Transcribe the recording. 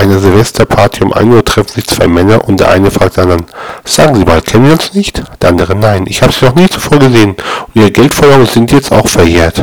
einer Silvesterparty um 1 Uhr treffen sich zwei Männer und der eine fragt den anderen, sagen Sie mal, kennen wir uns nicht? Der andere, nein, ich habe Sie noch nie zuvor gesehen und Ihre Geldforderungen sind jetzt auch verjährt.